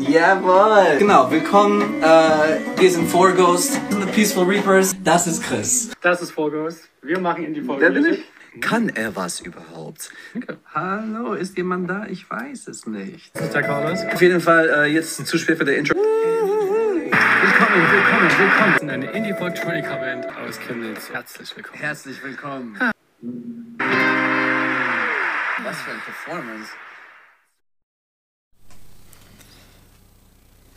Jawohl. Genau, willkommen. Äh, wir sind Four Ghosts, The Peaceful Reapers. Das ist Chris. Das ist Vorghost. Wir machen in die Folge. Wer bin ich? Kann er was überhaupt? Hallo, ist jemand da? Ich weiß es nicht. Das ist der Carlos. Auf jeden Fall äh, jetzt zu spät für der Intro. Willkommen, willkommen, willkommen. Wir sind eine Indie-Folk-Band aus Chemnitz. Herzlich willkommen. Herzlich willkommen. Was für ein Performance.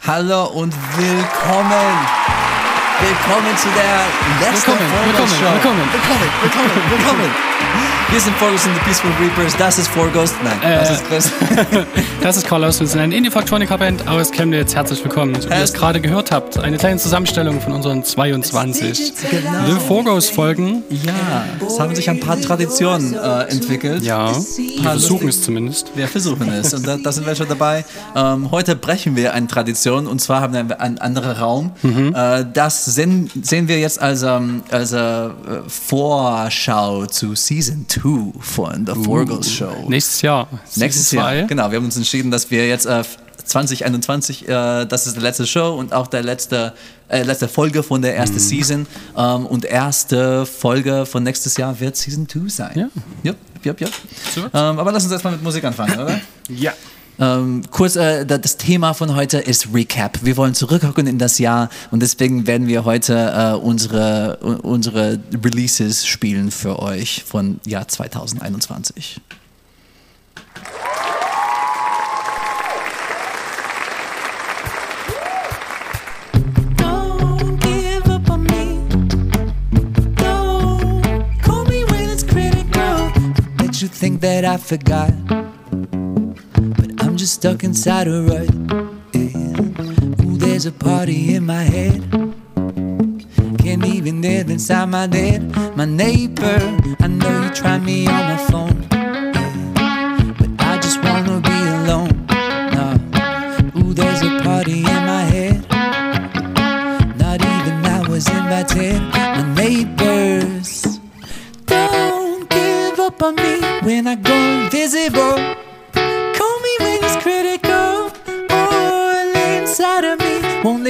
Hallo und willkommen. Willkommen zu der letzten Willkommen, Folge willkommen, willkommen. willkommen, willkommen, willkommen. Wir sind Forghost und the Peaceful Reapers. Das ist Forghost. Nein, das Äh. ist Chris. Das ist Carlos. Wir sind eine Indie-Folk-Band aus Chemnitz. Herzlich willkommen. So wie ihr es Herzlich- gerade gehört habt, eine kleine Zusammenstellung von unseren 22 Genau. The Vorghost-Folgen. Ja, es haben sich ein paar Traditionen äh, entwickelt. Ja, wir versuchen es zumindest. Wir versuchen es und da, da sind wir schon dabei. Ähm, heute brechen wir eine Tradition und zwar haben wir einen anderen Raum. Äh, das sehen, sehen wir jetzt als, ähm, als äh, Vorschau zu Season 2 von The Forgos Show. Nächstes Jahr. Nächstes Season Jahr, zwei. genau. Wir haben uns entschieden, dass wir jetzt äh, 2021, äh, das ist die letzte Show und auch der letzte, äh, letzte Folge von der Mhm. ersten Season. Ähm, und erste Folge von nächstes Jahr wird Season 2 sein. Ja. Jupp, jupp, jupp. Ähm, aber lass uns erstmal mit Musik anfangen, oder? Ja. Ähm, kurz, äh, da- das Thema von heute ist Recap. Wir wollen zurückgucken in das Jahr und deswegen werden wir heute äh, unsere, unsere Releases spielen für euch von Jahr 2021. Don't give up on me. Don't call me when it's critical. Bet you think that I forgot, just stuck inside a rut. Yeah. Ooh, there's a party in my head. Can't even live inside my head. My neighbor, I know you tried me on my phone, but I just wanna be alone. Ooh, there's a party in my head. Not even I was invited. My neighbors. Don't give up on me when I go invisible.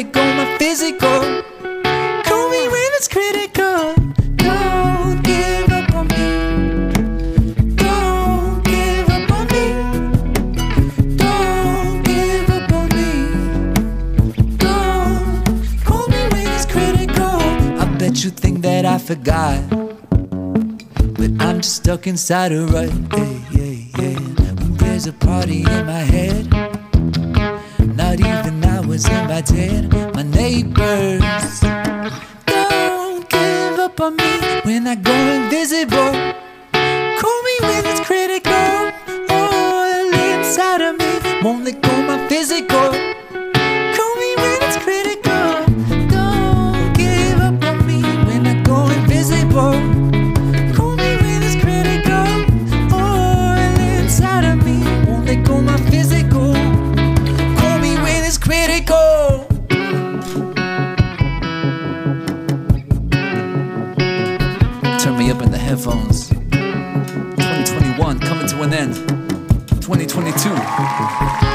Go my physical. Call me when it's critical. Don't give up on me. Don't give up on me. Don't give up on me. Don't call me when it's critical. I bet you think that I forgot. But I'm just stuck inside a rut. Yeah, yeah, yeah. Ooh, there's a party in my head. Even invited. My neighbors. Don't give up on me when I go invisible. End. 2022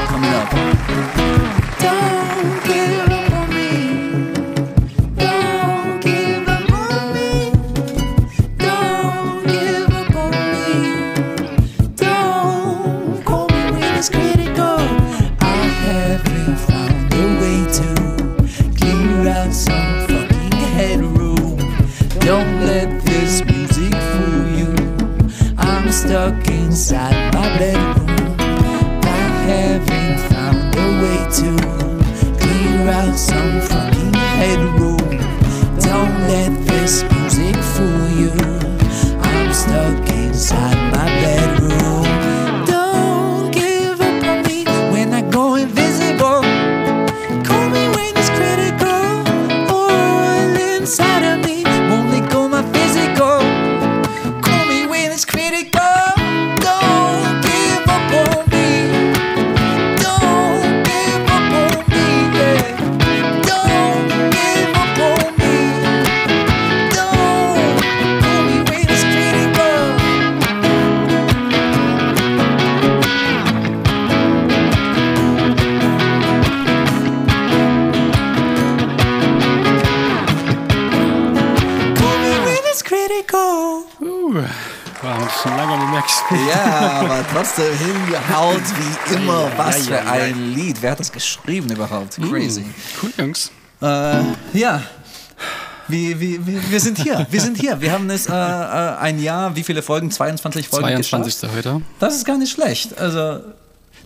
trotzdem hingehaut wie immer. Was für ein Lied. Wer hat das geschrieben überhaupt? Crazy. Cool, Jungs. Äh, ja. Wie, wie, wie, wir sind hier. Wir sind hier. Wir haben es äh, äh, ein Jahr, wie viele Folgen? 22 Folgen 22. geschafft. heute. Das ist gar nicht schlecht. Also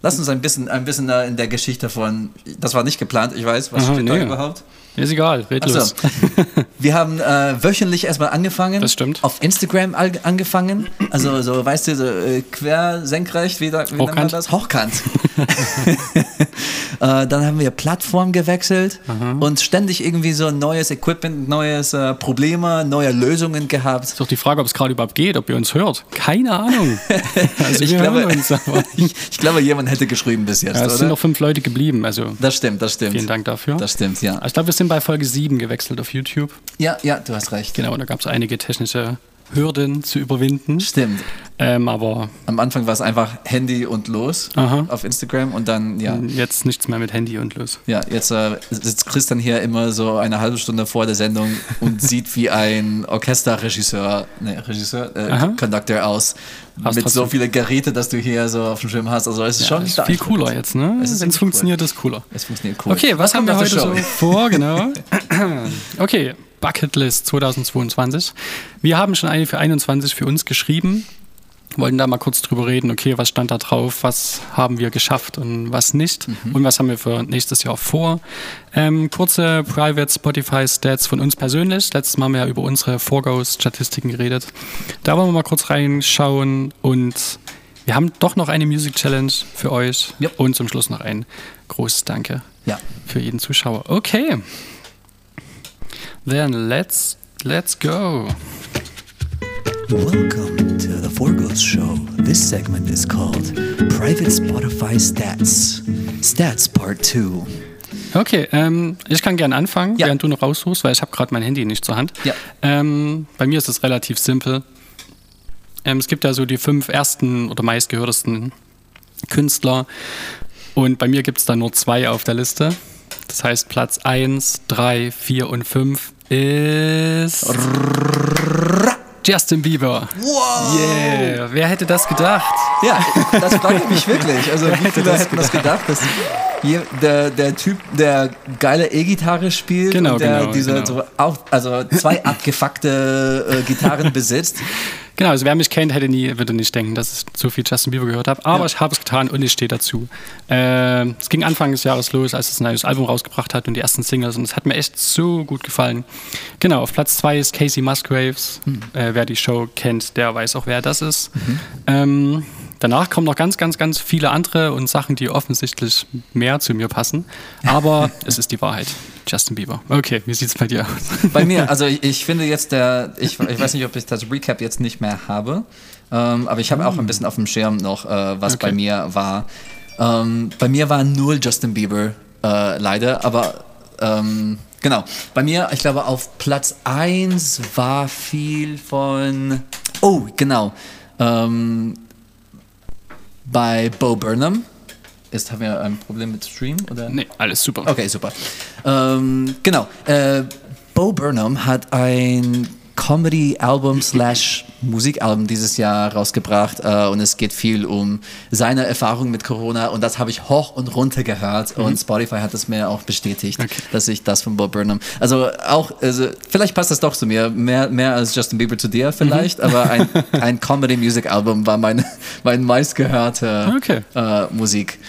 lass uns ein bisschen, ein bisschen in der Geschichte von. Das war nicht geplant, ich weiß. Was Aha, steht da nee. Überhaupt? Ist egal, red Achso. los. Wir haben äh, wöchentlich erstmal angefangen. Das stimmt. Auf Instagram angefangen. Also so, weißt du, so äh, quer, senkrecht, wie, da, wie nennt man Hochkant. das? Hochkant. äh, dann haben wir Plattform gewechselt und ständig irgendwie so neues Equipment, neues äh, Probleme, neue Lösungen gehabt. Ist doch die Frage, ob es gerade überhaupt geht, ob ihr uns hört. Keine Ahnung. Also Ich glaube, uns, ich, ich glaube, jemand hätte geschrieben bis jetzt, ja, es oder? sind noch fünf Leute geblieben. Also das stimmt, das stimmt. vielen Dank dafür. Das stimmt, ja. Also Ich glaube, wir sind bei Folge 7 gewechselt auf YouTube. Ja, ja, du hast recht. Genau, da gab es einige technische Hürden zu überwinden. Stimmt. Ähm, aber Am Anfang war es einfach Handy und los Aha. auf Instagram und dann, ja. jetzt nichts mehr mit Handy und los. Ja, jetzt äh, sitzt Christian hier immer so eine halbe Stunde vor der Sendung und sieht wie ein Orchesterregisseur, ne, Regisseur, äh. Conductor aus. Hast mit so viele Geräte, dass du hier so auf dem Schirm hast. Also es ist schon Ja, ist stark. viel cooler jetzt, ne? Es ist es funktioniert, ist cooler. Es funktioniert cool. Okay, was, haben wir heute so vor? Genau. Okay, Bucketlist 2022. Wir haben schon eine für 21 für uns geschrieben. Wollten da mal kurz drüber reden, okay, was stand da drauf, was haben wir geschafft und was nicht Mhm. und was haben wir für nächstes Jahr vor. Ähm, kurze Private Spotify Stats von uns persönlich. Letztes Mal haben wir ja über unsere Vorgaus-Statistiken geredet. Da wollen wir mal kurz reinschauen und wir haben doch noch eine Music Challenge für euch Ja. und zum Schluss noch ein großes Danke Ja. für jeden Zuschauer. Okay. Then let's let's go. Welcome to the Forgos Show. This segment is called Private Spotify Stats. Stats Part 2. Okay, ähm, ich kann gerne anfangen, Ja. während du noch raussuchst, weil ich habe gerade mein Handy nicht zur Hand. Ja. Ähm, bei mir ist es relativ simpel. Ähm, es gibt ja so die fünf ersten oder meistgehörtesten Künstler und bei mir gibt es da nur zwei auf der Liste. Das heißt, Platz 1, 3, 4 und 5 ist Justin Bieber. Wow! Yeah, wer hätte das gedacht? Ja, das frage ich mich wirklich. Also, wie hätte viele das hätten das gedacht, dass hier der, der Typ, der geile E-Gitarre spielt Genau, und der genau, diese genau. so auch, also zwei abgefuckte äh, Gitarren besitzt. Genau, also wer mich kennt, hätte nie, würde nicht denken, dass ich so viel Justin Bieber gehört habe. Aber Ja. ich habe es getan und ich stehe dazu. Äh, es ging Anfang des Jahres los, als es ein neues Album rausgebracht hat und die ersten Singles. Und es hat mir echt so gut gefallen. Genau, auf Platz zwei ist Casey Musgraves. Hm. Äh, wer die Show kennt, der weiß auch, wer das ist. Ähm, danach kommen noch ganz, ganz, ganz viele andere und Sachen, die offensichtlich mehr zu mir passen. Aber es ist die Wahrheit. Justin Bieber. Okay, wie sieht es bei dir aus? Bei mir, also ich, ich finde jetzt der, ich, ich weiß nicht, ob ich das Recap jetzt nicht mehr habe, ähm, aber ich habe auch ein bisschen auf dem Schirm noch, äh, was Okay. bei mir war. Ähm, bei mir war null Justin Bieber, äh, leider, aber ähm, genau. Bei mir, ich glaube, auf Platz 1 war viel von, oh, genau, ähm, bei Bo Burnham. Ist, haben wir ein Problem mit Stream? Oder? nee, alles super. Okay, super. Ähm, genau. Äh, Bo Burnham hat ein Comedy-Album slash Musikalbum dieses Jahr rausgebracht äh, und es geht viel um seine Erfahrung mit Corona und das habe ich hoch und runter gehört und Spotify hat es mir auch bestätigt, Mhm. Okay. dass ich das von Bo Burnham, also auch, also vielleicht passt das doch zu mir, mehr, mehr als Justin Bieber zu dir vielleicht, Mhm. aber ein, ein Comedy-Music-Album war mein, mein meistgehörte Okay. äh, Musik.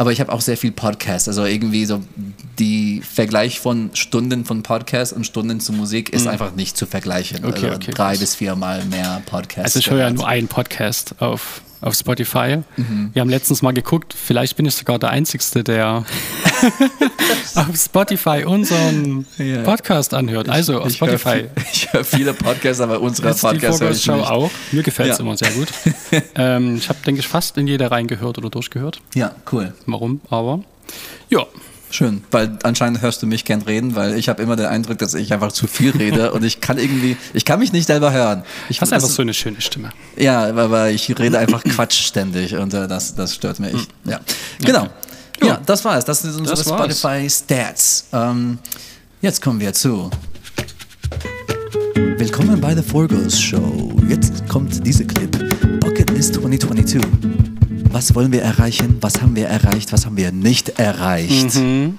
Aber ich habe auch sehr viel Podcast. Also irgendwie so die Vergleich von Stunden von Podcast und Stunden zu Musik ist einfach nicht zu vergleichen. Mhm. Okay, also okay, drei krass. bis viermal mehr Podcast. Also ich höre ja nur einen Podcast auf, auf Spotify. Mhm. Wir haben letztens mal geguckt, vielleicht bin ich sogar der Einzige, der auf Spotify unseren Ja. Podcast anhört. Also auf ich höre Spotify. viel- Ich höre viele Podcasts, aber unsere Podcasts höre ich nicht. auch. Mir gefällt es Ja. immer sehr gut. ähm, ich habe, denke ich, fast in jeder reingehört oder durchgehört. Ja, cool. Warum? Aber ja, Schön, weil anscheinend hörst du mich gern reden, weil ich habe immer den Eindruck, dass ich einfach zu viel rede und ich kann irgendwie, ich kann mich nicht selber hören. Ich du hast einfach so eine schöne Stimme. Ja, aber ich rede einfach Quatsch ständig und äh, das, das stört mich. Ja, genau. Ja. Ja, das war's. Das sind unsere Das. Spotify Stats. Ähm, jetzt kommen wir zu. Willkommen bei The Forgos Show. Jetzt kommt dieser Clip. Bucket ist 2022. Was wollen wir erreichen? Was haben wir erreicht? Was haben wir nicht erreicht? Mhm.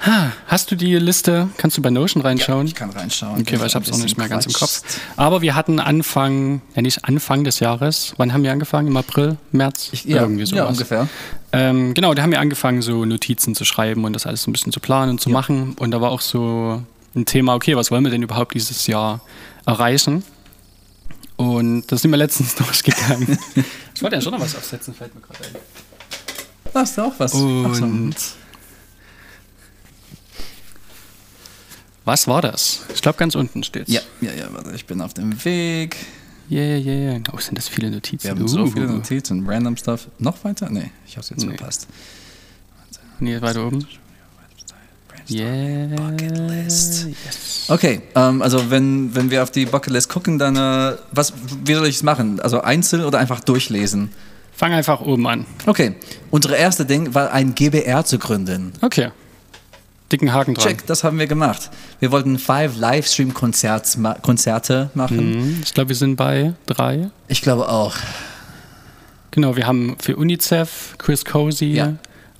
Ha, Hast du die Liste? Kannst du bei Notion reinschauen? ich kann reinschauen. Okay, weil ich habe es auch nicht mehr ganz im Kopf. Aber wir hatten Anfang, ja nicht Anfang des Jahres. Wann haben wir angefangen? Im April, März? Ich, ja, Irgendwie ja, sowas. ungefähr. Ähm, genau, da haben wir angefangen, so Notizen zu schreiben und das alles ein bisschen zu planen und zu machen. Und da war auch so ein Thema, okay, was wollen wir denn überhaupt dieses Jahr erreichen? Und das sind wir letztens durchgegangen. ich wollte ja schon noch was aufsetzen, fällt mir gerade ein. Hast du auch was? So. Und was war das? Ich glaube, ganz unten steht's. Ja, ja, ja, warte, ich bin auf dem Weg. Yeah, yeah. Oh, sind das viele Notizen? Wir haben so Uh. viele Notizen, random stuff. Noch weiter? Nee, ich hab's jetzt Nee. verpasst. Nee, weiter oben. Yeah. Bucketlist. Yes. Okay, ähm, also wenn, wenn wir auf die Bucketlist gucken, dann äh, was, wie soll ich es machen? Also einzeln oder einfach durchlesen? Fang einfach oben an. Okay, unsere erste Ding war ein GBR zu gründen. Okay. Dicken Haken dran. Check, das haben wir gemacht. Wir wollten five Livestream-Konzerte ma Konzerte machen. Mhm. Ich glaube, wir sind bei drei. Ich glaube auch. Genau, wir haben für UNICEF, Chris Cozy Ja.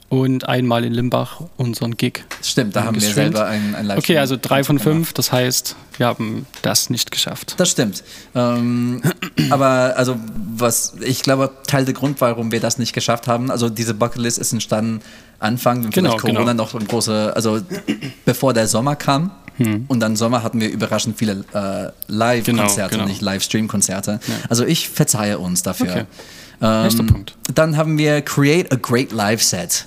Und einmal in Limbach unseren Gig. Stimmt, da haben wir selber ein, ein Livestream. Okay, also drei von fünf. Das heißt, wir haben das nicht geschafft. Das stimmt. Ähm, aber also was ich glaube Teil der Grund, warum wir das nicht geschafft haben, also diese Bucketlist ist entstanden Anfang, wenn Genau, Corona genau. noch ein große, also bevor der Sommer kam. Hm. Und dann Sommer hatten wir überraschend viele äh, Live-Konzerte, Genau, genau. nicht Livestream-Konzerte. Also ich verzeihe uns dafür. Okay. Nächster Punkt. Dann haben wir Create a Great Live Set.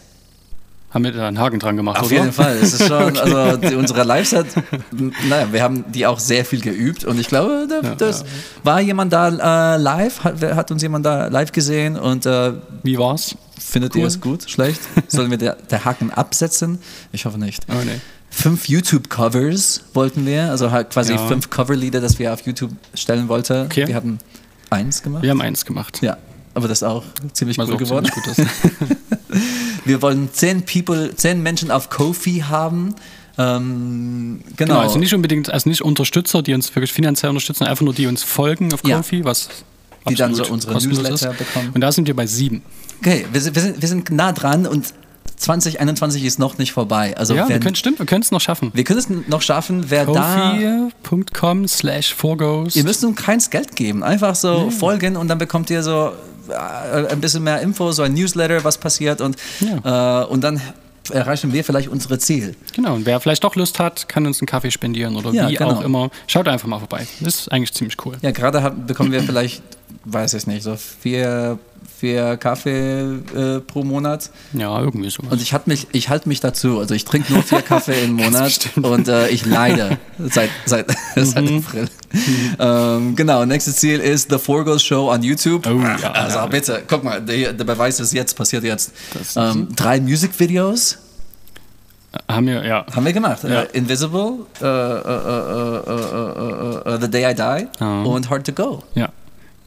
Haben wir da einen Haken dran gemacht, Auf oder? jeden Fall. Es ist schon, also die, unsere Live-Set, naja, wir haben die auch sehr viel geübt und ich glaube, da, das war jemand da äh, live, hat, hat uns jemand da live gesehen und äh, Wie war's? findet ihr Cool. es gut, schlecht? Sollen wir der, der Haken absetzen? Ich hoffe nicht. Oh, nee. Fünf YouTube-Covers wollten wir, also halt quasi Ja. fünf Coverlieder, das wir auf YouTube stellen wollten. Okay. Wir haben eins gemacht. Wir haben eins gemacht. Ja, aber das ist auch ziemlich Was cool geworden. ziemlich gut. Wir wollen zehn People, zehn Menschen auf Kofi haben. Ähm, genau. Genau, also nicht unbedingt, also nicht Unterstützer, die uns wirklich finanziell unterstützen, einfach nur die uns folgen auf Ja. Kofi, was Die dann so unsere Newsletter ist. bekommen. Und da sind wir bei sieben. Okay, wir sind, wir, sind, wir sind nah dran und 2021 ist noch nicht vorbei. Also ja, wir wenn, können, stimmt, wir können es noch schaffen. wir können es noch schaffen, wer da... Kofi.com slash. Ihr müsst nun keins Geld geben, einfach so folgen und dann bekommt ihr so ein bisschen mehr Info, so ein Newsletter, was passiert und, äh, und dann erreichen wir vielleicht unsere Ziel. Genau, und wer vielleicht doch Lust hat, kann uns einen Kaffee spendieren oder Ja, wie genau. auch immer. Schaut einfach mal vorbei. Das ist eigentlich ziemlich cool. Ja, gerade bekommen wir vielleicht, weiß ich nicht, so vier, vier Kaffee äh, pro Monat. Ja, irgendwie so. Und ich, halt mich, ich halte mich dazu. Also ich trinke nur vier Kaffee im Monat und äh, ich leide seit, seit, seit Mhm. April. Ähm, genau, nächstes Ziel ist The Forgos Show on YouTube. Oh, ja. Also bitte, guck mal, der, der Beweis ist jetzt, passiert jetzt. Ähm, drei Musikvideos Haben wir, ja. haben wir gemacht. Ja. Äh, Invisible, äh, äh, äh, äh, äh, The Day I Die Ja. und Hard to Go. ja.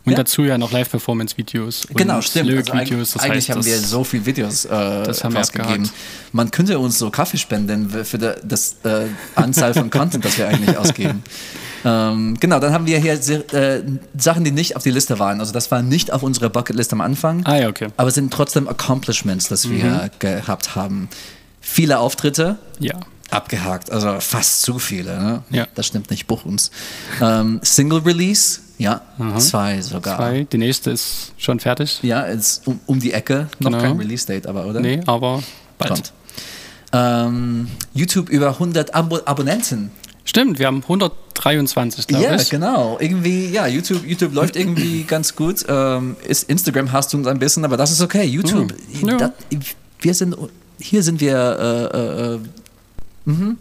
Und Ja. dazu ja noch Live-Performance-Videos. Genau, stimmt. Also Lyric-Videos. eigentlich heißt, haben wir so viele Videos äh, das haben wir abgehakt. Man könnte uns so Kaffee spenden für die, das äh, Anzahl von Content, das wir eigentlich ausgeben. Ähm, genau, dann haben wir hier äh, Sachen, die nicht auf die Liste waren. Also das war nicht auf unserer Bucketlist am Anfang, Ah ja, okay. aber sind trotzdem Accomplishments, das wir Mhm. gehabt haben. Viele Auftritte, Ja. Abgehakt, also fast zu viele. Ne? Ja. Das stimmt nicht, buch uns. Ähm, Single Release, ja, zwei sogar. Zwei. Die nächste ist schon fertig. Ja, ist um, um die Ecke. Noch Genau. kein Release-Date, aber, oder? Nee, aber bald. Kommt. Ähm, YouTube über 100 Abo Abonnenten. Stimmt, wir haben 123, glaube Ja, ich. genau. Irgendwie, ja, YouTube, YouTube läuft irgendwie ganz gut. Ähm, ist Instagram hast du uns ein bisschen, aber das ist okay. YouTube, Hm, ja. da, wir sind, hier sind wir, äh, äh, äh, mhm.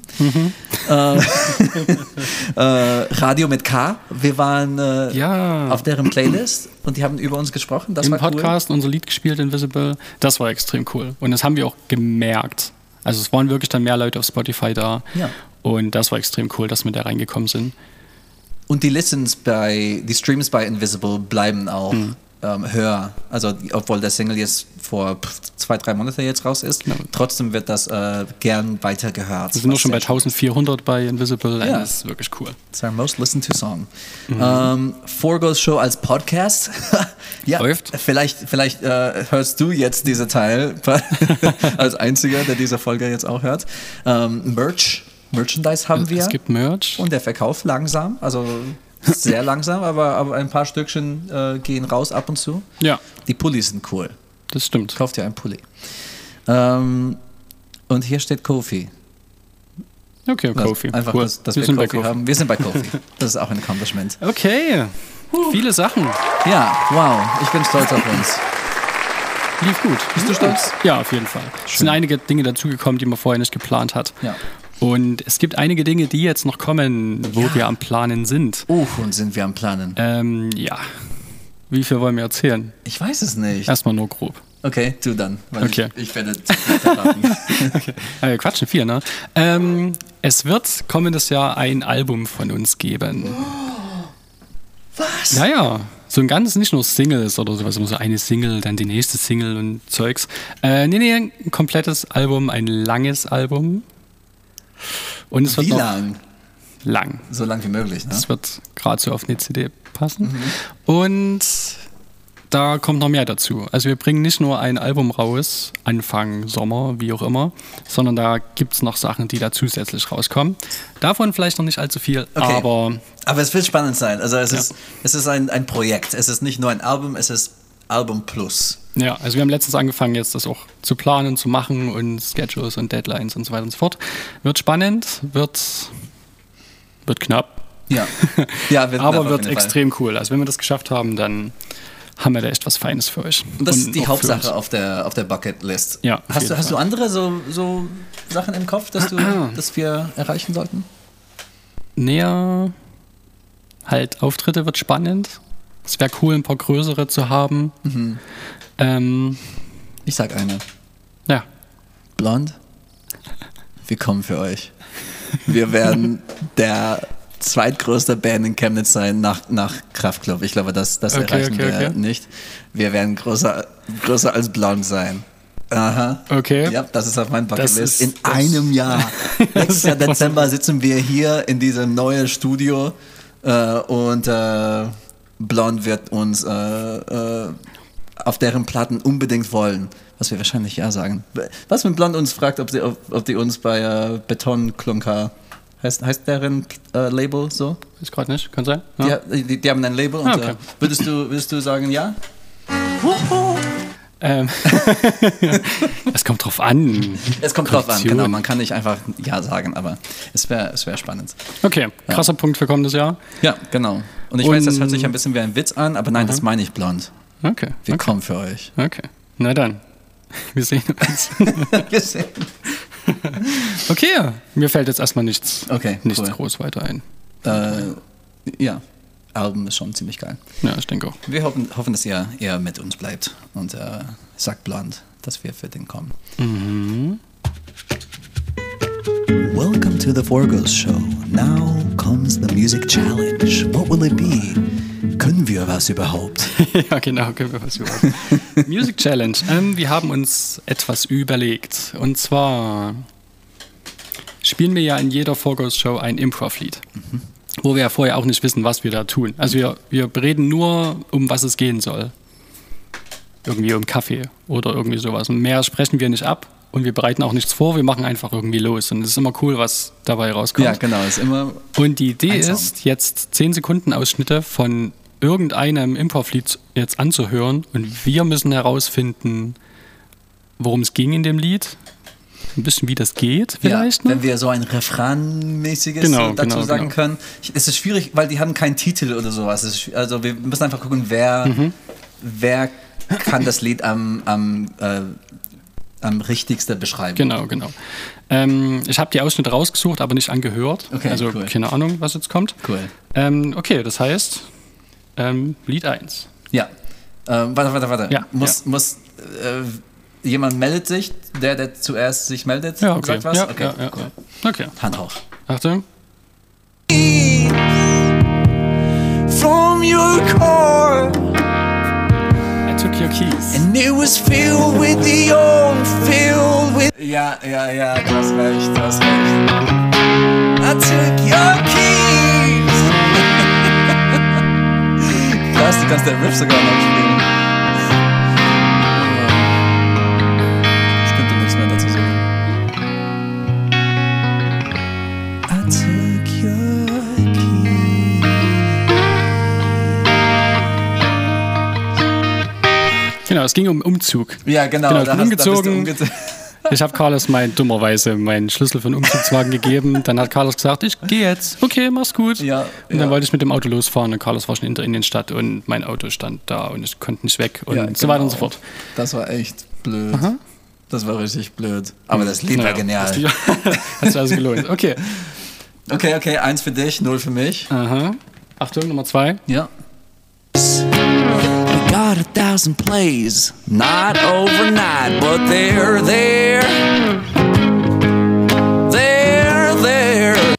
Äh, äh, Radio mit K. Wir waren äh, Ja. auf deren Playlist und die haben über uns gesprochen. Das Im Podcast unser Lied gespielt, Invisible. Das war extrem cool. Und das haben wir auch gemerkt. Also es waren wirklich dann mehr Leute auf Spotify da. Ja. Und das war extrem cool, dass wir da reingekommen sind. cool. Und die Listens bei, die Streams bei Invisible bleiben auch Hm. Ähm, höher. Also obwohl der Single jetzt vor zwei, drei Monaten jetzt raus ist, trotzdem wird das äh, gern weiter gehört. Wir sind nur schon bei sehr schön 1400 bei Invisible. Ja. Das ist wirklich cool. It's our most listened to song. Ähm, Forgos Show als Podcast. ja, Läuft. Vielleicht, vielleicht äh, hörst du jetzt diesen Teil als einziger, der diese Folge jetzt auch hört. Ähm, Merch, Merchandise haben wir. Es gibt Merch. Und der Verkauf langsam, also sehr langsam, aber, aber ein paar Stückchen äh, gehen raus ab und zu. Ja, Die Pullis sind cool. das stimmt. Kauft ihr einen Pulli. Ähm, und hier steht Kofi. Okay, Also Kofi. Einfach, cool. dass, dass wir wir, sind bei Kofi Kofi. haben. Wir sind bei Kofi. Das ist auch ein Accomplishment. Okay, viele Sachen. Ja, wow, ich bin stolz auf uns. Lief gut. Bist du stolz? Ja, auf jeden Fall. Es sind einige Dinge dazugekommen, die man vorher nicht geplant hat. Ja. Und es gibt einige Dinge, die jetzt noch kommen, wo wir am Planen sind. Uh, und sind wir am Planen? Ähm, ja. Wie viel wollen wir erzählen? Ich weiß es nicht. Erstmal nur grob. Okay, du dann. Weil Okay. Ich, ich werde. Äh, wir quatschen viel, ne? Ähm, es wird kommendes Jahr ein Album von uns geben. Was? Naja, so ein ganzes, nicht nur Singles oder sowas, immer so eine Single, dann die nächste Single und Zeugs. Äh, nee, nee, ein komplettes Album, ein langes Album. Und es wird Wie lang? lang. So lang wie möglich, ne? Das wird gerade so auf eine CD passen. Und da kommt noch mehr dazu. Also wir bringen nicht nur ein Album raus, Anfang Sommer, wie auch immer, sondern da gibt es noch Sachen, die da zusätzlich rauskommen. Davon vielleicht noch nicht allzu viel, Okay. aber Aber es wird spannend sein. Also es Ja. ist, es ist ein, ein Projekt. Es ist nicht nur ein Album, es ist Album Plus. Ja, also wir haben letztens angefangen, jetzt das auch zu planen, zu machen und Schedules und Deadlines und so weiter und so fort. Wird spannend, wird, wird knapp, Ja. ja wird aber wird jeden Fall. extrem cool. Also wenn wir das geschafft haben, dann haben wir da echt was Feines für euch. Und das ist die Hauptsache auf der, auf der Bucketlist. Ja, Hast, du, hast du andere so, so Sachen im Kopf, dass, du, dass wir erreichen sollten? näher. Halt, Auftritte wird spannend. Es wäre cool, ein paar größere zu haben. Mhm. Ähm, Ich sag eine. ja, Blond, wir kommen für euch. Wir werden der zweitgrößte Band in Chemnitz sein nach, nach Kraftklub. Ich glaube, das, das Okay, erreichen okay, wir okay. nicht. Wir werden größer, größer als Blond sein. Aha. okay. Ja, das ist auf meinem Bucketlist. ist- In einem Jahr. Nächstes Jahr Dezember sitzen wir hier in diesem neuen Studio äh, und äh, Blond wird uns äh, äh, auf deren Platten unbedingt wollen. Was wir wahrscheinlich ja sagen. Was wenn Blond uns fragt, ob, sie, ob, ob die uns bei äh, Betonklunker, heißt, heißt deren äh, Label so? Ist gerade nicht, kann sein. Ja. Die, die, die haben ein Label und Ah, okay. äh, würdest, du, würdest du sagen ja? Ähm, es kommt drauf an. Es kommt drauf an, genau. Man kann nicht einfach Ja sagen, aber es wäre es wär spannend. Okay, krasser Punkt für kommendes Jahr. Ja, genau. Und ich Und- weiß, das hört sich ein bisschen wie ein Witz an, aber nein, das meine ich blond. Okay. Wir okay. kommen für euch. Okay. Na dann. Wir sehen uns. Wir sehen. Okay, mir fällt jetzt erstmal nichts, Okay, nichts cool. groß weiter ein. Äh, ja, Album ist schon ziemlich geil. Ja, ich denke auch. Wir hoffen, hoffen dass ihr, ihr mit uns bleibt und äh, sagt blond, dass wir für den kommen. Welcome to the Forgos Show. Now comes the Music Challenge. What will it be? Können wir was überhaupt? ja, genau, können wir was überhaupt. Music Challenge. Ähm, wir haben uns etwas überlegt. Und zwar spielen wir ja in jeder Vorgauss-Show ein Improv-Lied. Wo wir ja vorher auch nicht wissen, was wir da tun. Also wir, wir reden nur, um was es gehen soll. Irgendwie um Kaffee oder irgendwie sowas. Und mehr sprechen wir nicht ab und wir bereiten auch nichts vor, wir machen einfach irgendwie los. Und es ist immer cool, was dabei rauskommt. Ja, genau. Ist immer Und die Idee Ein Sound. ist, jetzt 10 Sekunden Ausschnitte von irgendeinem Improv-Lied jetzt anzuhören und wir müssen herausfinden, worum es ging in dem Lied. Ein bisschen, wie das geht, vielleicht. ja, ne? wenn wir so ein Refrain-mäßiges Genau, dazu genau, sagen genau. können. Es ist schwierig, weil die haben keinen Titel oder sowas. Ist, also wir müssen einfach gucken, wer, Mhm. wer kann das Lied am, am, äh, am richtigsten beschreiben. Genau, genau. Ähm, ich habe die Ausschnitte rausgesucht, aber nicht angehört. Okay, also cool. keine Ahnung, was jetzt kommt. Cool. Ähm, okay, das heißt ähm, Lied 1. Ja. Ähm, warte, warte, warte. Ja, muss muss äh, jemand meldet sich, der, der zuerst sich meldet, Ja, okay. sagt was? Ja, okay, ja, ja, cool. ja. okay. Hand hoch. Achtung. from your core. And it was filled with the old, filled with. Ja, ja, ja, du hast recht, du hast recht. I took your keys. Krass, du kannst den Riff sogar noch spielen. Genau, es ging um Umzug. Ja, genau. Genau, ich bin hast- umgezogen. umgezogen. Ich habe Carlos mein, dummerweise meinen Schlüssel für den Umzugswagen gegeben. Dann hat Carlos gesagt, ich gehe jetzt. Okay, mach's gut. Ja, und dann ja. wollte ich mit dem Auto losfahren und Carlos war schon in der Innenstadt und mein Auto stand da und ich konnte nicht weg und Ja, so weiter und genau. so fort. Das war echt blöd. Das war richtig blöd. Aber das Lied war Naja, genial. das Lied- Hat sich also gelohnt. Okay. Okay, okay, eins für dich, null für mich. Aha. Achtung, Nummer zwei. Ja. Got a thousand plays, not overnight, but they're there. They're there.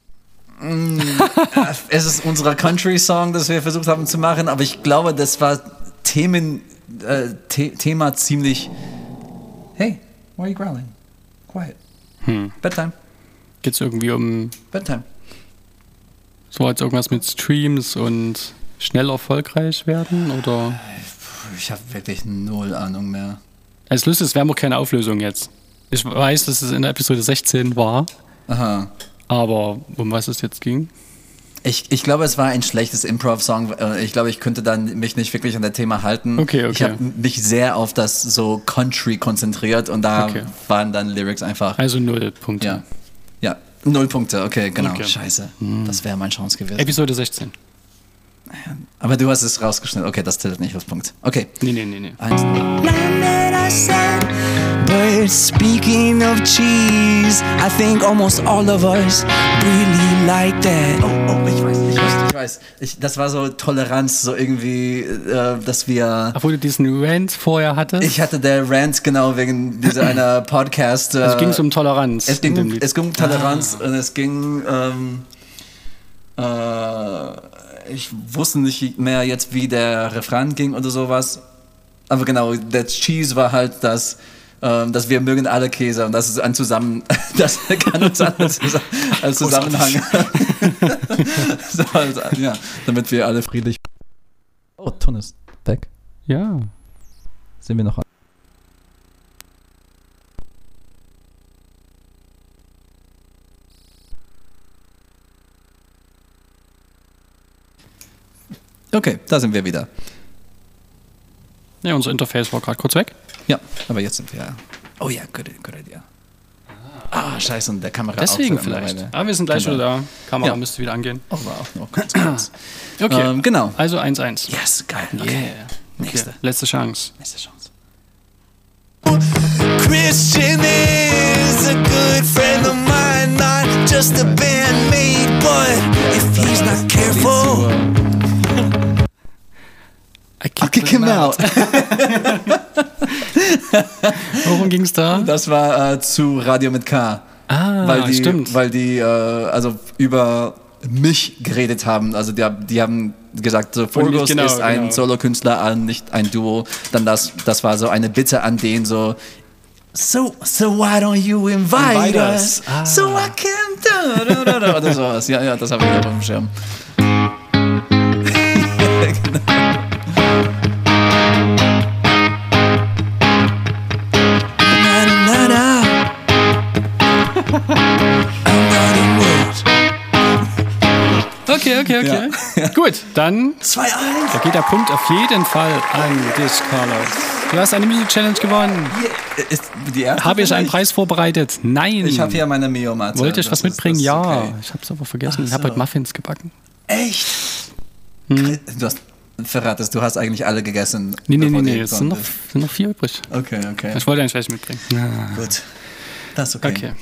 Es ist unser Country-Song, das wir versucht haben zu machen, aber ich glaube, das war Themen, äh, The Thema ziemlich. Hey, why are you growling? Quiet. Bedtime. Geht es irgendwie um Bedtime. so als irgendwas mit Streams und schnell erfolgreich werden? Oder? Ich habe wirklich null Ahnung mehr. Als Lustig ist, wir haben auch keine Auflösung jetzt. Ich weiß, dass es in der Episode 16 war, Aha. aber um was es jetzt ging? Ich, ich glaube, es war ein schlechtes Improv-Song. Äh, Ich glaube, ich könnte dann mich nicht wirklich an das Thema halten. Okay, okay. Ich habe mich sehr auf das so Country konzentriert und da Okay. waren dann Lyrics einfach. Also null Punkte. Ja. Ja. Null Punkte, okay, genau. Okay. Scheiße. Das wäre meine Chance gewesen. Episode 16. Aber du hast es rausgeschnitten. Okay, das zählt nicht als Punkt. Okay. Nee, nee, nee, nee. Eins. But speaking of cheese, I think almost all of us really like that. Oh, ich weiß, ich weiß, ich weiß. Ich, das war so Toleranz, so irgendwie, äh, dass wir. Obwohl du diesen Rant vorher hattest, Ich hatte der Rant genau wegen dieser einer Podcast. Äh, also ging es um Toleranz. Es ging, um, es ging um Toleranz und es ging. Ähm, äh, ich wusste nicht mehr jetzt, wie der Refrain ging oder sowas. Aber genau, der Cheese war halt das, ähm, dass wir mögen alle Käse und das ist ein Zusammen, das kann uns alle zusammen, als Zusammenhang. so, also, ja, damit wir alle friedlich. Oh, Ton ist weg. ja. Sind wir noch an? Okay, da sind wir wieder. ja, unser Interface war gerade kurz weg. Ja, aber jetzt sind wir. Oh ja, good, good idea. Ah, scheiße, und der Kamera Deswegen auch vielleicht. Aber wir sind gleich Genau. wieder da. Kamera Ja. müsste wieder angehen. Oh, auch noch ganz kurz. Okay. Ähm, genau. Also 1-1. Yes, geil. Okay. Yeah. Okay. Nächste. Letzte Chance. Nächste Chance. Christian is a good friend of mine, not just a bandmate, but if he's not careful, kick him out. Worum ging es da? Das war äh, zu Radio mit K. Ah, weil die, stimmt. Weil die äh, also über mich geredet haben. Also die, die haben gesagt, so Forgos genau, ist ein genau. Solokünstler, nicht ein Duo. Dann das, das war so eine Bitte an den so. So, so why don't you invite, Invite us? us. Ah. So I can do, do, do, do, oder sowas. Ja, ja, das habe ich auf dem Schirm. na Okay, okay, okay. Gut, dann 2-1. da geht der Punkt auf jeden Fall an dich, Carlos. Du hast eine Mini-Challenge gewonnen. Die erste Habe ich einen? Preis vorbereitet? Nein. Ich habe hier meine Mio-Matze. Wollte ich Das was mitbringen? ja. okay. Ich habe es aber vergessen. Ach Ich habe so. heute Muffins gebacken. Echt? Hm. Du hast verratest, du hast eigentlich alle gegessen. Nee, nee, nee, nee. Es sind noch, sind noch vier übrig. Okay, okay. Ich wollte eigentlich welche mitbringen. Gut. Das ist okay. Okay.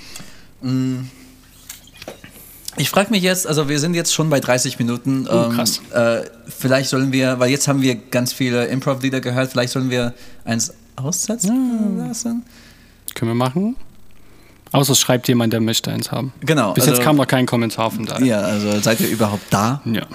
Ich frage mich jetzt, also wir sind jetzt schon bei 30 Minuten. Oh, krass. Äh, vielleicht sollen wir, weil jetzt haben wir ganz viele Improv-Lieder gehört, vielleicht sollen wir eins aussetzen lassen? Können wir machen. Außer es schreibt jemand, der möchte eins haben. Genau. Bis also, jetzt kam noch kein Kommentar von da. Ja, also seid ihr überhaupt da? Ja.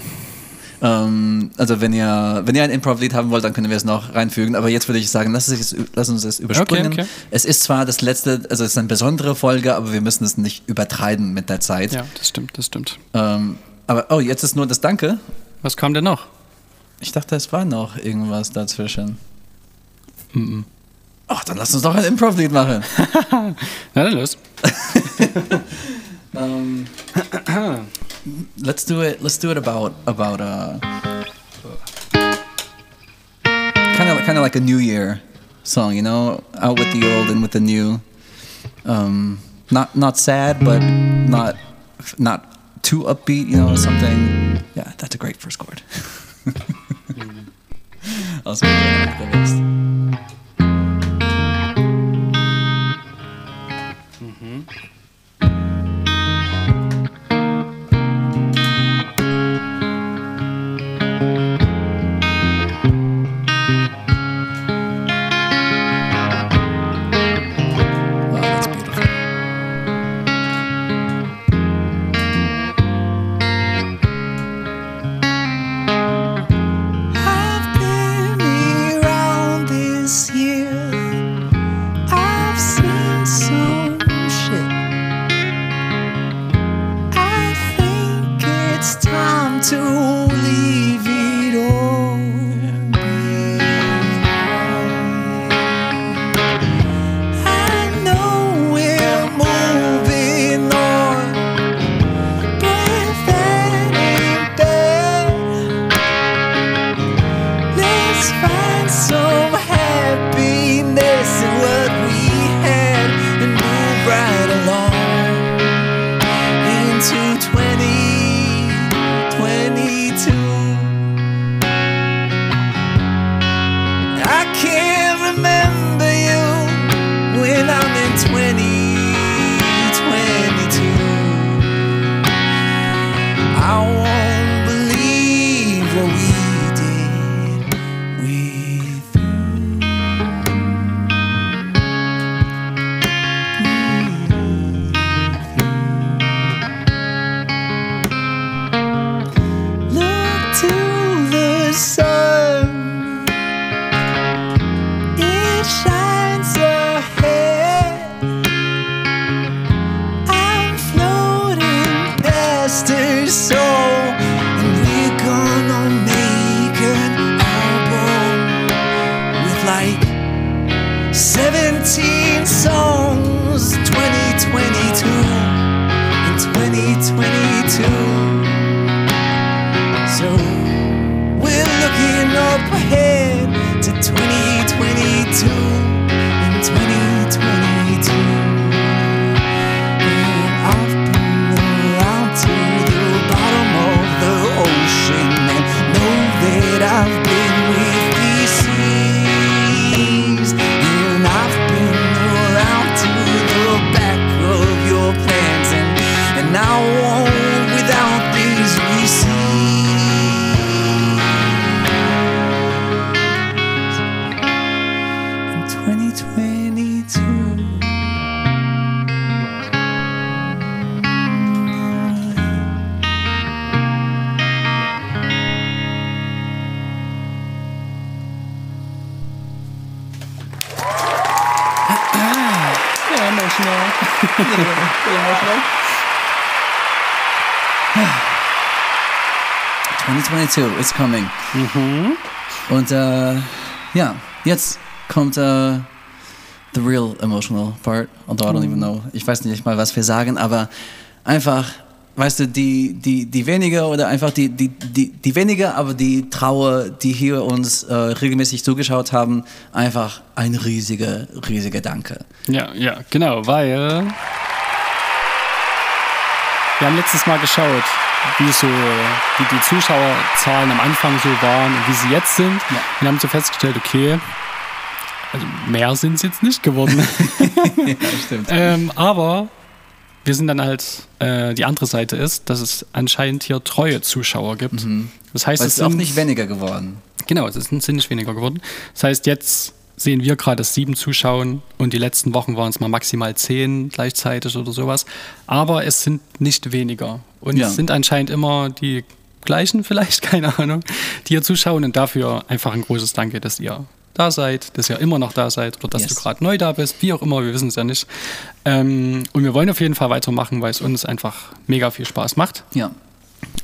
Ähm, also wenn ihr, wenn ihr ein Improv-Lied haben wollt, dann können wir es noch reinfügen. Aber jetzt würde ich sagen, lass, es, lass uns es überspringen. Okay, okay. Es ist zwar das letzte, also es ist eine besondere Folge, aber wir müssen es nicht übertreiben mit der Zeit. Ja, das stimmt, das stimmt. Ähm, aber oh, jetzt ist nur das Danke. Was kam denn noch? Ich dachte, es war noch irgendwas dazwischen. Ach, dann lass uns doch ein Improv-Lied machen. Na dann los. Let's do it. Let's do it about about uh, kind of kind of like a New Year song, you know, out with the old and with the new. Um, not not sad, but not not too upbeat, you know, something. Yeah, that's a great first chord. also, yeah, the list. 2022 is coming. Und äh, ja, jetzt kommt äh, the real emotional part. Although I don't even know. Ich weiß nicht mal, was wir sagen, aber einfach, weißt du, die, die, die wenige oder einfach die, die, die, die wenige, aber die Trauer, die hier uns äh, regelmäßig zugeschaut haben, einfach ein riesiger, riesiger Danke. Ja, ja, genau, weil wir haben letztes Mal geschaut, wie so wie die Zuschauerzahlen am Anfang so waren und wie sie jetzt sind. Ja. Wir haben so festgestellt, okay, also mehr sind es jetzt nicht geworden. ja, stimmt. ähm, aber wir sind dann halt, äh, die andere Seite ist, dass es anscheinend hier treue Zuschauer gibt. Das heißt, Weil es ist auch sind nicht weniger geworden. Genau, es ist ein ziemlich weniger geworden. Das heißt, jetzt sehen wir gerade sieben Zuschauen und die letzten Wochen waren es mal maximal zehn gleichzeitig oder sowas. Aber es sind nicht weniger. Und Ja. es sind anscheinend immer die gleichen vielleicht, keine Ahnung, die hier zuschauen und dafür einfach ein großes Danke, dass ihr da seid, dass ihr immer noch da seid oder dass Yes. du gerade neu da bist, wie auch immer, wir wissen es ja nicht. Ähm, und wir wollen auf jeden Fall weitermachen, weil es uns einfach mega viel Spaß macht. Ja.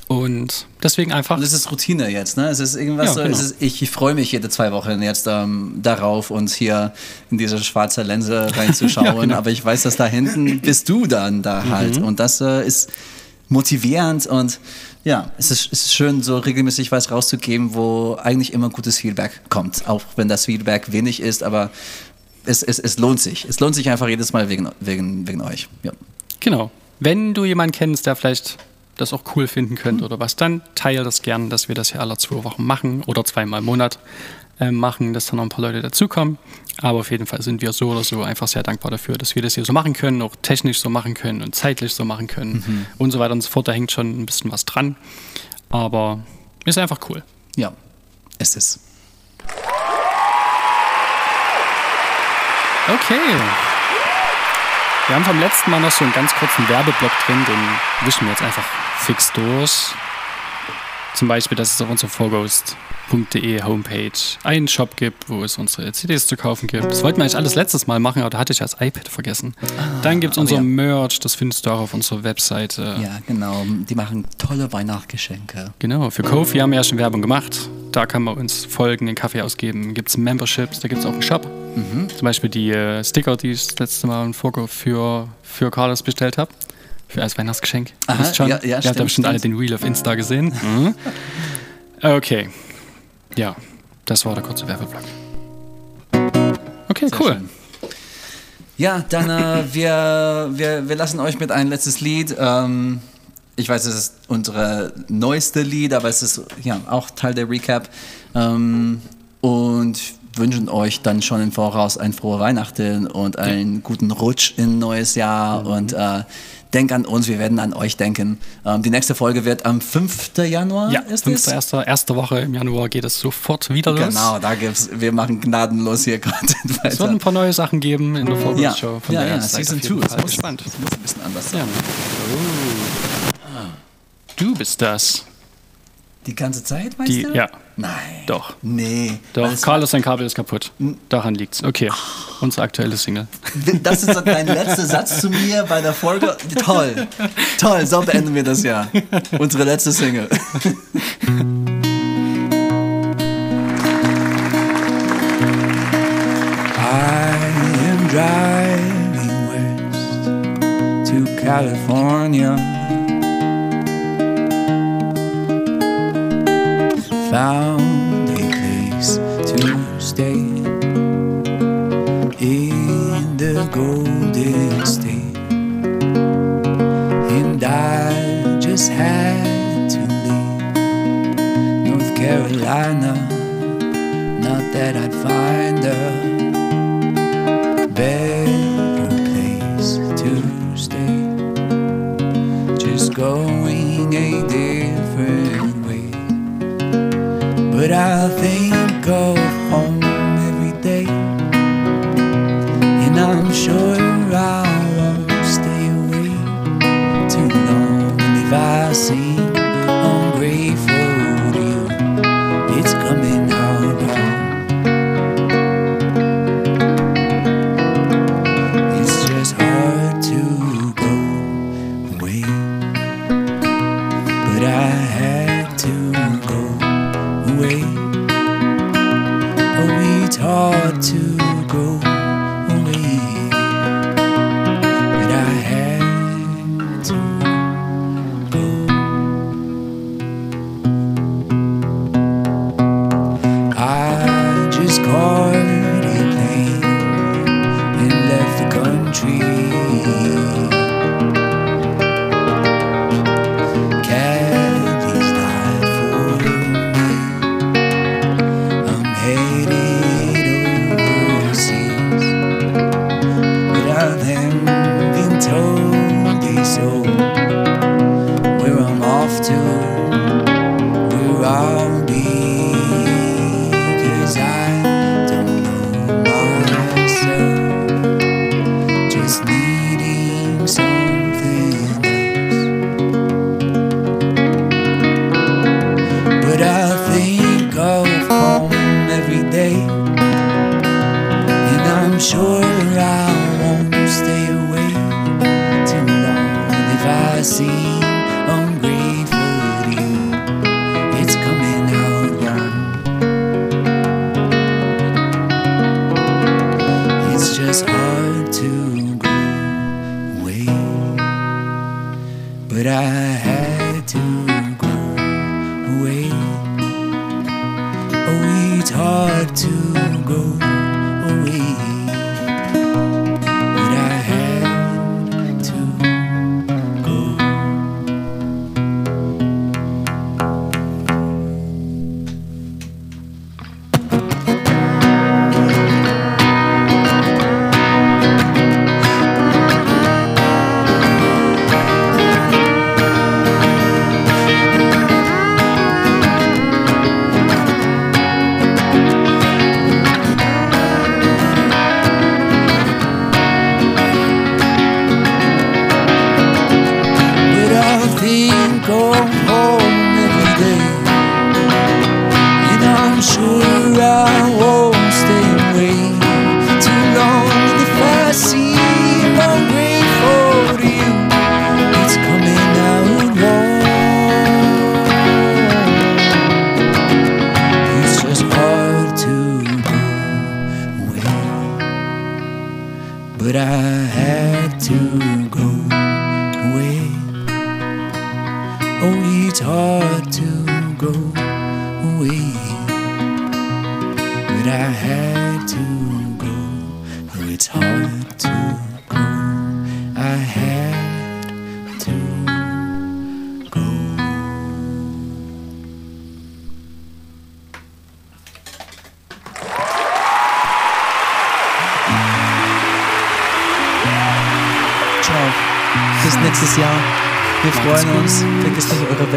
Und deswegen einfach. Und es ist Routine jetzt, ne? Es ist irgendwas Ja, so, genau. es ist, ich, ich freue mich jede zwei Wochen jetzt ähm, darauf, uns hier in diese schwarze Linse reinzuschauen. Ja, genau. Aber ich weiß, dass da hinten bist du dann da halt. Mhm. Und das äh, ist motivierend und ja, es ist, es ist schön, so regelmäßig was rauszugeben, wo eigentlich immer gutes Feedback kommt. Auch wenn das Feedback wenig ist, aber es, es, es lohnt sich. Es lohnt sich einfach jedes Mal wegen, wegen, wegen euch. Ja. Genau. Wenn du jemanden kennst, der vielleicht das auch cool finden könnte oder was, dann teile das gern, dass wir das hier alle zwei Wochen machen oder zweimal im Monat äh, machen, dass dann noch ein paar Leute dazukommen. Aber auf jeden Fall sind wir so oder so einfach sehr dankbar dafür, dass wir das hier so machen können, auch technisch so machen können und zeitlich so machen können und so weiter und so fort. Da hängt schon ein bisschen was dran. Aber ist einfach cool. ja, es ist. Okay. Wir haben vom letzten Mal noch so einen ganz kurzen Werbeblock drin, den wischen wir jetzt einfach fix durch. Zum Beispiel, dass es auf unserer forghost.de Homepage einen Shop gibt, wo es unsere CDs zu kaufen gibt. Das wollten wir eigentlich alles letztes Mal machen, aber da hatte ich das iPad vergessen. Dann gibt es aber unser ja. Merch, das findest du auch auf unserer Webseite. Ja, genau. Die machen tolle Weihnachtsgeschenke. Genau, für Kofi haben wir ja schon Werbung gemacht. Da kann man uns folgen, den Kaffee ausgeben. Gibt es Memberships, da gibt es auch einen Shop. Mhm. Zum Beispiel die äh, Sticker, die ich das letzte Mal im Vorgo für, für Carlos bestellt habe. Für als Weihnachtsgeschenk. Ihr Aha, schon. ja, ja, Ihr habt ja bestimmt alle den Reel auf Insta gesehen. Mhm. Okay. Ja, das war der kurze Werbeblock. Okay, Sehr cool. schön. Ja, dann äh, wir, wir, wir lassen euch mit ein letztes Lied. Ähm, ich weiß, es ist unsere neueste Lied, aber es ist ja auch Teil der Recap. Ähm, und wünschen euch dann schon im Voraus ein frohe Weihnachten und einen guten Rutsch in ein neues Jahr. Mhm. Und äh, denk an uns, wir werden an euch denken. Ähm, die nächste Folge wird am 5. Januar. Ja, ist fünfte, es? erste, erste Woche im Januar geht es sofort wieder los. Genau, da gibt's, wir machen gnadenlos hier Content weiter. Es wird ein paar neue Sachen geben in der ja, Vorgangsshow. Von ja, daher ja, Season auf jeden 2. Fall Es muss, gespannt. es muss ein bisschen anders Ja. sein. Du bist das. Die ganze Zeit, meinst Die, du? ja, Nein. doch. Nee. Doch, Carlos, sein Kabel ist kaputt. Daran liegt's. Okay, unsere aktuelle Single. Das ist dein letzter Satz zu mir bei der Folge. Toll. Toll, so beenden wir das Jahr. Unsere letzte Single. I am driving west to California. Found a place to stay in the Golden State, and I just had to leave North Carolina. Not that I'd find a But I'll think of taught to.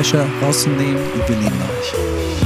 Wäsche rauszunehmen. Und wir lieben euch.